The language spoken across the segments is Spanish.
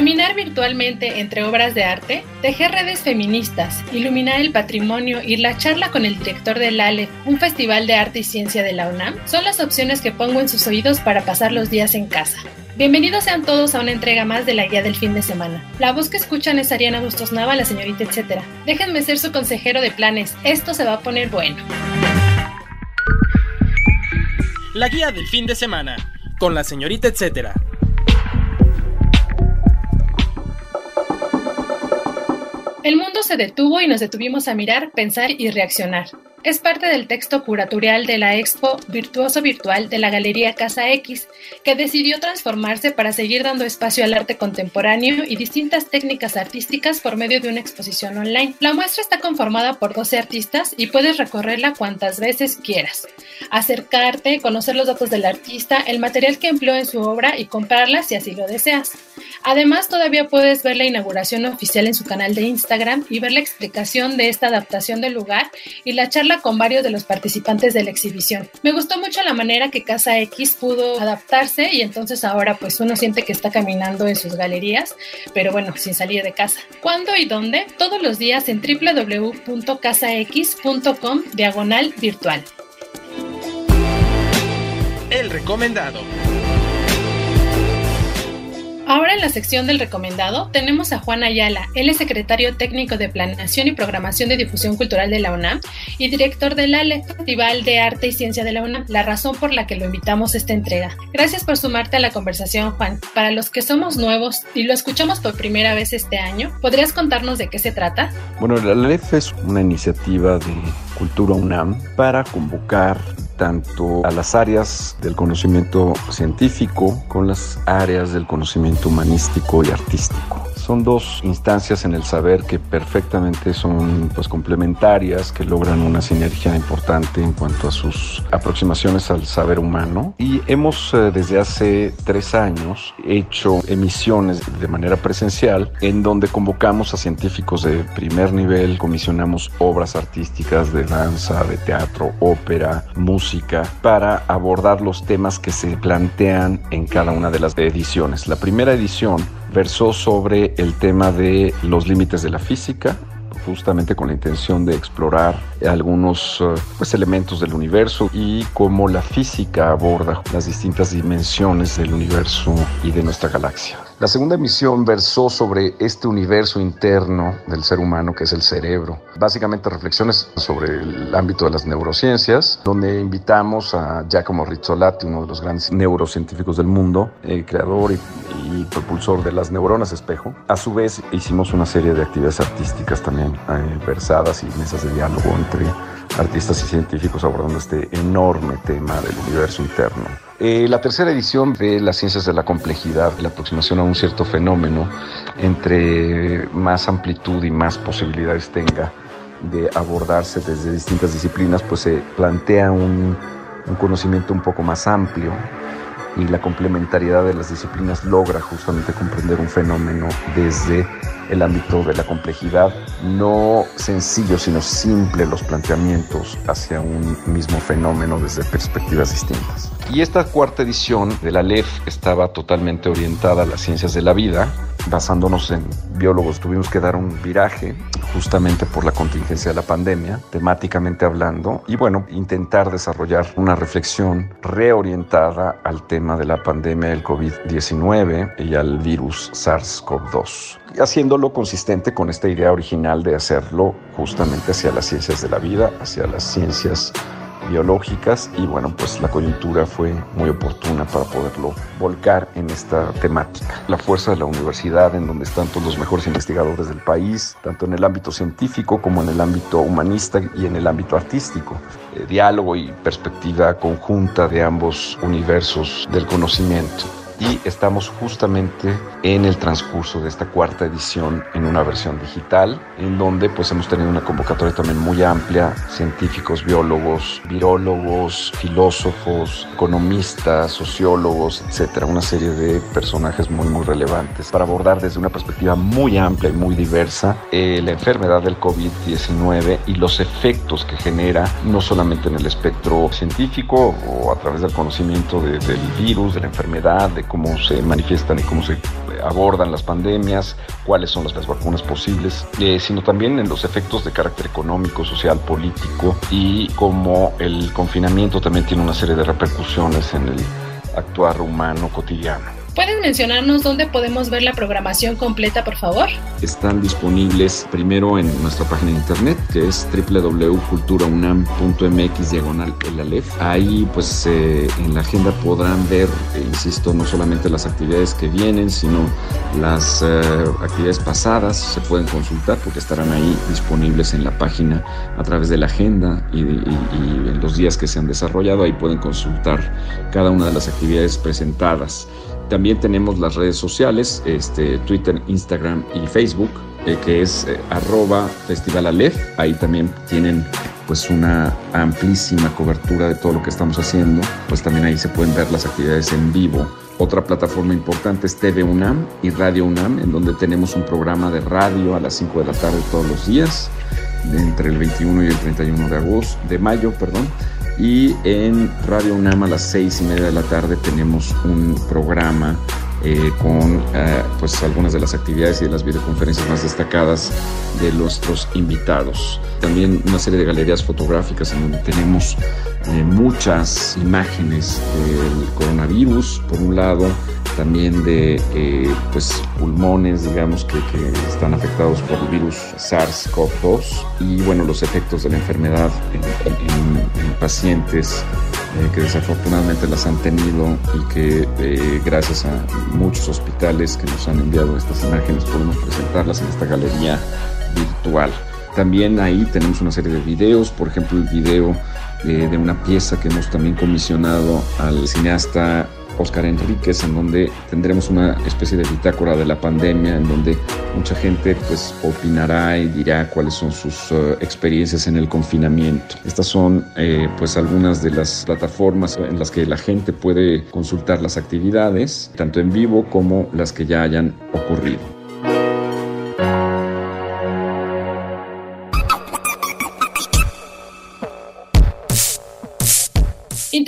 Caminar virtualmente entre obras de arte, tejer redes feministas, iluminar el patrimonio y la charla con el director del ALE, un festival de arte y ciencia de la UNAM, son las opciones que pongo en sus oídos para pasar los días en casa. Bienvenidos sean todos a una entrega más de la guía del fin de semana. La voz que escuchan es Ariana Bustos Nava, la señorita etcétera. Déjenme ser su consejero de planes, esto se va a poner bueno. La guía del fin de semana, con la señorita etcétera. El mundo se detuvo y nos detuvimos a mirar, pensar y reaccionar. Es parte del texto curatorial de la expo Virtuoso Virtual de la Galería Casa X, que decidió transformarse para seguir dando espacio al arte contemporáneo y distintas técnicas artísticas por medio de una exposición online. La muestra está conformada por 12 artistas y puedes recorrerla cuantas veces quieras. Acercarte, conocer los datos del artista, el material que empleó en su obra y comprarla si así lo deseas. Además, todavía puedes ver la inauguración oficial en su canal de Instagram y ver la explicación de esta adaptación del lugar y la charla con varios de los participantes de la exhibición. Me gustó mucho la manera que Casa X pudo adaptarse y entonces ahora pues uno siente que está caminando en sus galerías, pero bueno, sin salir de casa. ¿Cuándo y dónde? Todos los días en www.casax.com diagonal virtual. El recomendado. Ahora en la sección del recomendado tenemos a Juan Ayala. Él es secretario técnico de Planeación y Programación de Difusión Cultural de la UNAM y director del ALE, Festival de Arte y Ciencia de la UNAM, la razón por la que lo invitamos a esta entrega. Gracias por sumarte a la conversación, Juan. Para los que somos nuevos y lo escuchamos por primera vez este año, ¿podrías contarnos de qué se trata? Bueno, la ALEF es una iniciativa de Cultura UNAM para convocar tanto a las áreas del conocimiento científico con las áreas del conocimiento humanístico y artístico. Son dos instancias en el saber que perfectamente son pues, complementarias, que logran una sinergia importante en cuanto a sus aproximaciones al saber humano. Y hemos eh, desde hace tres años hecho emisiones de manera presencial en donde convocamos a científicos de primer nivel, comisionamos obras artísticas de danza, de teatro, ópera, música, para abordar los temas que se plantean en cada una de las ediciones. La primera edición versó sobre el tema de los límites de la física, justamente con la intención de explorar algunos eh, pues, elementos del universo y cómo la física aborda las distintas dimensiones del universo y de nuestra galaxia. La segunda emisión versó sobre este universo interno del ser humano que es el cerebro. Básicamente reflexiones sobre el ámbito de las neurociencias, donde invitamos a Giacomo Rizzolatti, uno de los grandes neurocientíficos del mundo, creador y, y propulsor de las neuronas espejo. A su vez hicimos una serie de actividades artísticas también eh, versadas y mesas de diálogo entre artistas y científicos abordando este enorme tema del universo interno. Eh, la tercera edición de las ciencias de la complejidad, la aproximación a un cierto fenómeno, entre más amplitud y más posibilidades tenga de abordarse desde distintas disciplinas, pues se plantea un, un conocimiento un poco más amplio y la complementariedad de las disciplinas logra justamente comprender un fenómeno desde el ámbito de la complejidad, no sencillo, sino simple los planteamientos hacia un mismo fenómeno desde perspectivas distintas. Y esta cuarta edición de la LEF estaba totalmente orientada a las ciencias de la vida, basándonos en biólogos. Tuvimos que dar un viraje justamente por la contingencia de la pandemia, temáticamente hablando, y bueno, intentar desarrollar una reflexión reorientada al tema de la pandemia del COVID-19 y al virus SARS-CoV-2 haciéndolo consistente con esta idea original de hacerlo justamente hacia las ciencias de la vida, hacia las ciencias biológicas y bueno, pues la coyuntura fue muy oportuna para poderlo volcar en esta temática. La fuerza de la universidad en donde están todos los mejores investigadores del país, tanto en el ámbito científico como en el ámbito humanista y en el ámbito artístico. Eh, diálogo y perspectiva conjunta de ambos universos del conocimiento y estamos justamente en el transcurso de esta cuarta edición en una versión digital, en donde pues hemos tenido una convocatoria también muy amplia, científicos, biólogos, virólogos, filósofos, economistas, sociólogos, etcétera, una serie de personajes muy muy relevantes para abordar desde una perspectiva muy amplia y muy diversa eh, la enfermedad del COVID-19 y los efectos que genera no solamente en el espectro científico o a través del conocimiento del virus, de la enfermedad, de cómo se manifiestan y cómo se abordan las pandemias, cuáles son las vacunas posibles, eh, sino también en los efectos de carácter económico, social, político y cómo el confinamiento también tiene una serie de repercusiones en el actuar humano cotidiano. ¿Puedes mencionarnos dónde podemos ver la programación completa, por favor? Están disponibles primero en nuestra página de internet, que es www.culturaunam.mx diagonal el Alef. Ahí, pues, eh, en la agenda podrán ver, eh, insisto, no solamente las actividades que vienen, sino las eh, actividades pasadas. Se pueden consultar porque estarán ahí disponibles en la página a través de la agenda y, y en los días que se han desarrollado. Ahí pueden consultar cada una de las actividades presentadas. También tenemos las redes sociales, este, Twitter, Instagram y Facebook, eh, que es eh, arroba festivalalef. Ahí también tienen pues una amplísima cobertura de todo lo que estamos haciendo. Pues también ahí se pueden ver las actividades en vivo. Otra plataforma importante es TV UNAM y Radio UNAM, en donde tenemos un programa de radio a las 5 de la tarde todos los días, entre el 21 y el 31 de agosto, de mayo, perdón. Y en Radio UNAM a las seis y media de la tarde tenemos un programa eh, con eh, pues algunas de las actividades y de las videoconferencias más destacadas de nuestros invitados. También una serie de galerías fotográficas en donde tenemos eh, muchas imágenes del coronavirus, por un lado, también de pues pulmones, digamos, que, que, están afectados por el virus SARS-CoV-2 y bueno, los efectos de la enfermedad en, en, en pacientes eh, que desafortunadamente las han tenido y que eh, gracias a muchos hospitales que nos han enviado estas imágenes podemos presentarlas en esta galería virtual. También ahí tenemos una serie de videos, por ejemplo el video eh, de una pieza que hemos también comisionado al cineasta Oscar Enríquez, en donde tendremos una especie de bitácora de la pandemia, en donde mucha gente pues opinará y dirá cuáles son sus uh, experiencias en el confinamiento. Estas son eh, pues algunas de las plataformas en las que la gente puede consultar las actividades, tanto en vivo como las que ya hayan ocurrido.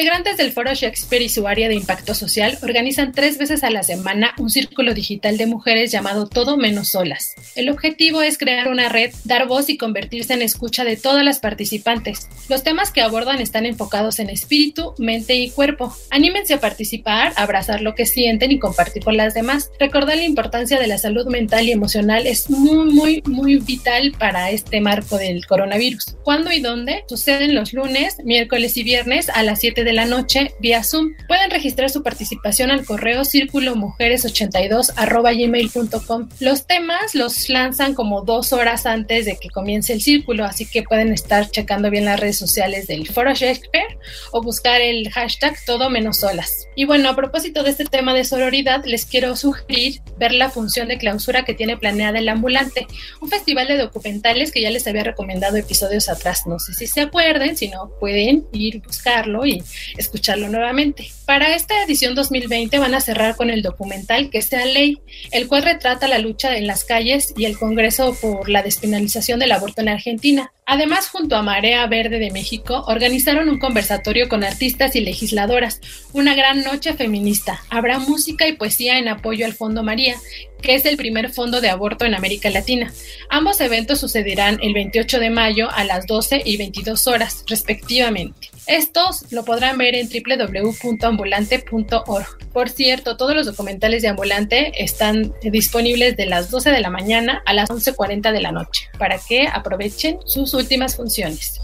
Integrantes del Foro Shakespeare y su área de impacto social organizan tres veces a la semana un círculo digital de mujeres llamado Todo Menos Solas. El objetivo es crear una red, dar voz y convertirse en escucha de todas las participantes. Los temas que abordan están enfocados en espíritu, mente y cuerpo. Anímense a participar, abrazar lo que sienten y compartir con las demás. Recordar la importancia de la salud mental y emocional es muy, muy, muy vital para este marco del coronavirus. ¿Cuándo y dónde? Suceden los lunes, miércoles y viernes a las 7 de la noche vía Zoom. Pueden registrar su participación al correo círculo mujeres82 gmail.com. Los temas los lanzan como dos horas antes de que comience el círculo, así que pueden estar checando bien las redes sociales del Foro Shakespeare o buscar el hashtag todo menos solas. Y bueno, a propósito de este tema de sororidad, les quiero sugerir ver la función de clausura que tiene planeada el ambulante, un festival de documentales que ya les había recomendado episodios atrás. No sé si se acuerden, si no pueden ir buscarlo y escucharlo nuevamente. Para esta edición 2020 van a cerrar con el documental Que sea ley, el cual retrata la lucha en las calles y el Congreso por la despenalización del aborto en Argentina. Además, junto a Marea Verde de México, organizaron un conversatorio con artistas y legisladoras, una gran noche feminista. Habrá música y poesía en apoyo al Fondo María, que es el primer fondo de aborto en América Latina. Ambos eventos sucederán el 28 de mayo a las 12 y 22 horas, respectivamente. Estos lo podrán ver en www.ambulante.org. Por cierto, todos los documentales de Ambulante están disponibles de las 12 de la mañana a las 11.40 de la noche, para que aprovechen sus últimas funciones.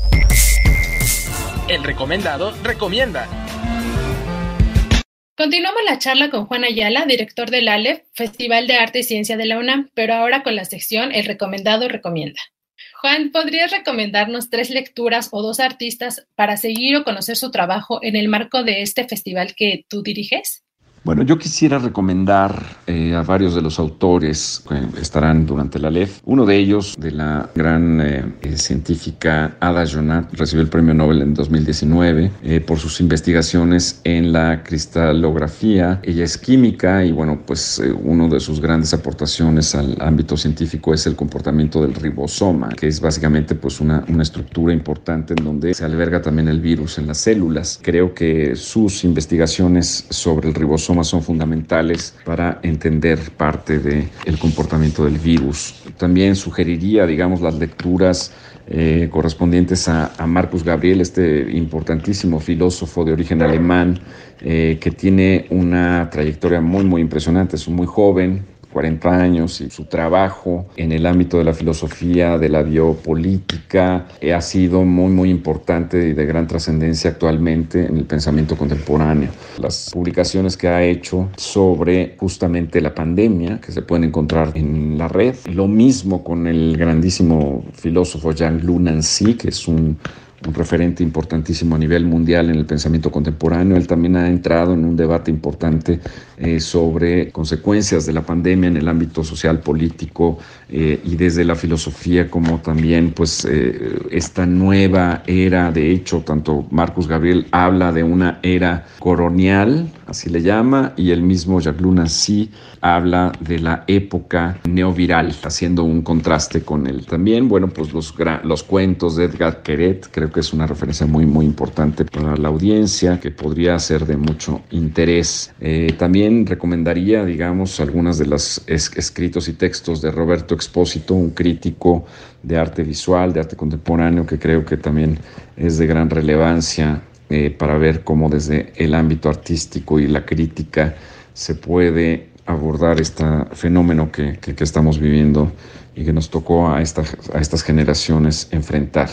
El recomendado recomienda. Continuamos la charla con Juan Ayala, director del ALEF, Festival de Arte y Ciencia de la UNAM, pero ahora con la sección El recomendado recomienda. Juan, ¿podrías recomendarnos tres lecturas o dos artistas para seguir o conocer su trabajo en el marco de este festival que tú diriges? Bueno, yo quisiera recomendar eh, a varios de los autores que estarán durante la LEF. Uno de ellos, de la gran eh, eh, científica Ada Jonat, recibió el premio Nobel en 2019 por sus investigaciones en la cristalografía. Ella es química y, bueno, pues uno de sus grandes aportaciones al ámbito científico es el comportamiento del ribosoma, que es básicamente pues una, una estructura importante en donde se alberga también el virus en las células. Creo que sus investigaciones sobre el ribosoma son fundamentales para entender parte del el comportamiento del virus. También sugeriría, digamos, las lecturas eh, correspondientes a, Marcus Gabriel, este importantísimo filósofo de origen alemán, eh, que tiene una trayectoria muy, muy impresionante. Es muy joven, 40 años y su trabajo en el ámbito de la filosofía, de la biopolítica, eh, ha sido muy, muy importante y de gran trascendencia actualmente en el pensamiento contemporáneo. Las publicaciones que ha hecho sobre justamente la pandemia, que se pueden encontrar en la red. Lo mismo con el grandísimo filósofo Jean-Luc Nancy, que es un un referente importantísimo a nivel mundial en el pensamiento contemporáneo. Él también ha entrado en un debate importante eh, sobre consecuencias de la pandemia en el ámbito social, político eh, y desde la filosofía como también pues eh, esta nueva era. De hecho, tanto Marcus Gabriel habla de una era colonial, así le llama, y el mismo Jacques Luna sí habla de la época neoviral, haciendo un contraste con él. También, bueno, pues los, los cuentos de Edgar Queret, creo que es una referencia muy, muy importante para la audiencia, que podría ser de mucho interés. Eh, también recomendaría, digamos, algunas de los escritos y textos de Roberto Expósito, un crítico de arte visual, de arte contemporáneo, que creo que también es de gran relevancia eh, para ver cómo desde el ámbito artístico y la crítica se puede abordar este fenómeno que, que, estamos viviendo y que nos tocó a, a estas generaciones enfrentar.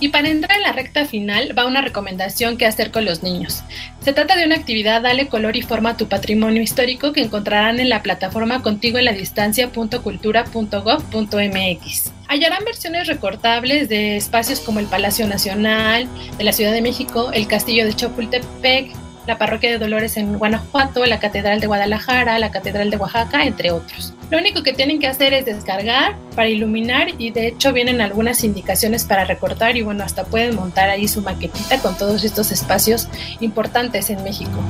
Y para entrar en la recta final va una recomendación que hacer con los niños. Se trata de una actividad Dale color y forma a tu patrimonio histórico que encontrarán en la plataforma contigo en la distancia.cultura.gov.mx. Hallarán versiones recortables de espacios como el Palacio Nacional de la Ciudad de México, el Castillo de Chapultepec, la Parroquia de Dolores en Guanajuato, la Catedral de Guadalajara, la Catedral de Oaxaca, entre otros. Lo único que tienen que hacer es descargar para iluminar y de hecho vienen algunas indicaciones para recortar y bueno, hasta pueden montar ahí su maquetita con todos estos espacios importantes en México.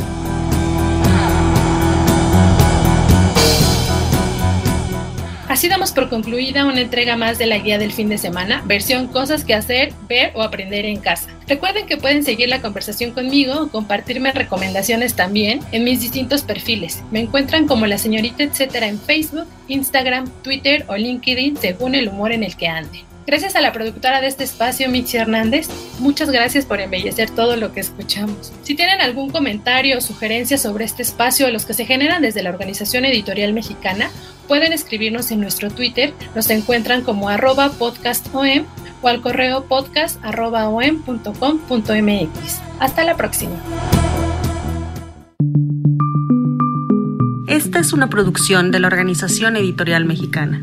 Así damos por concluida una entrega más de la guía del fin de semana, versión cosas que hacer, ver o aprender en casa. Recuerden que pueden seguir la conversación conmigo o compartirme recomendaciones también en mis distintos perfiles. Me encuentran como la señorita etcétera en Facebook, Instagram, Twitter o LinkedIn según el humor en el que ande. Gracias a la productora de este espacio, Mitzi Hernández. Muchas gracias por embellecer todo lo que escuchamos. Si tienen algún comentario o sugerencia sobre este espacio o los que se generan desde la Organización Editorial Mexicana, pueden escribirnos en nuestro Twitter. Nos encuentran como arroba podcastom o al correo podcast.om.com.mx. Hasta la próxima. Esta es una producción de la Organización Editorial Mexicana.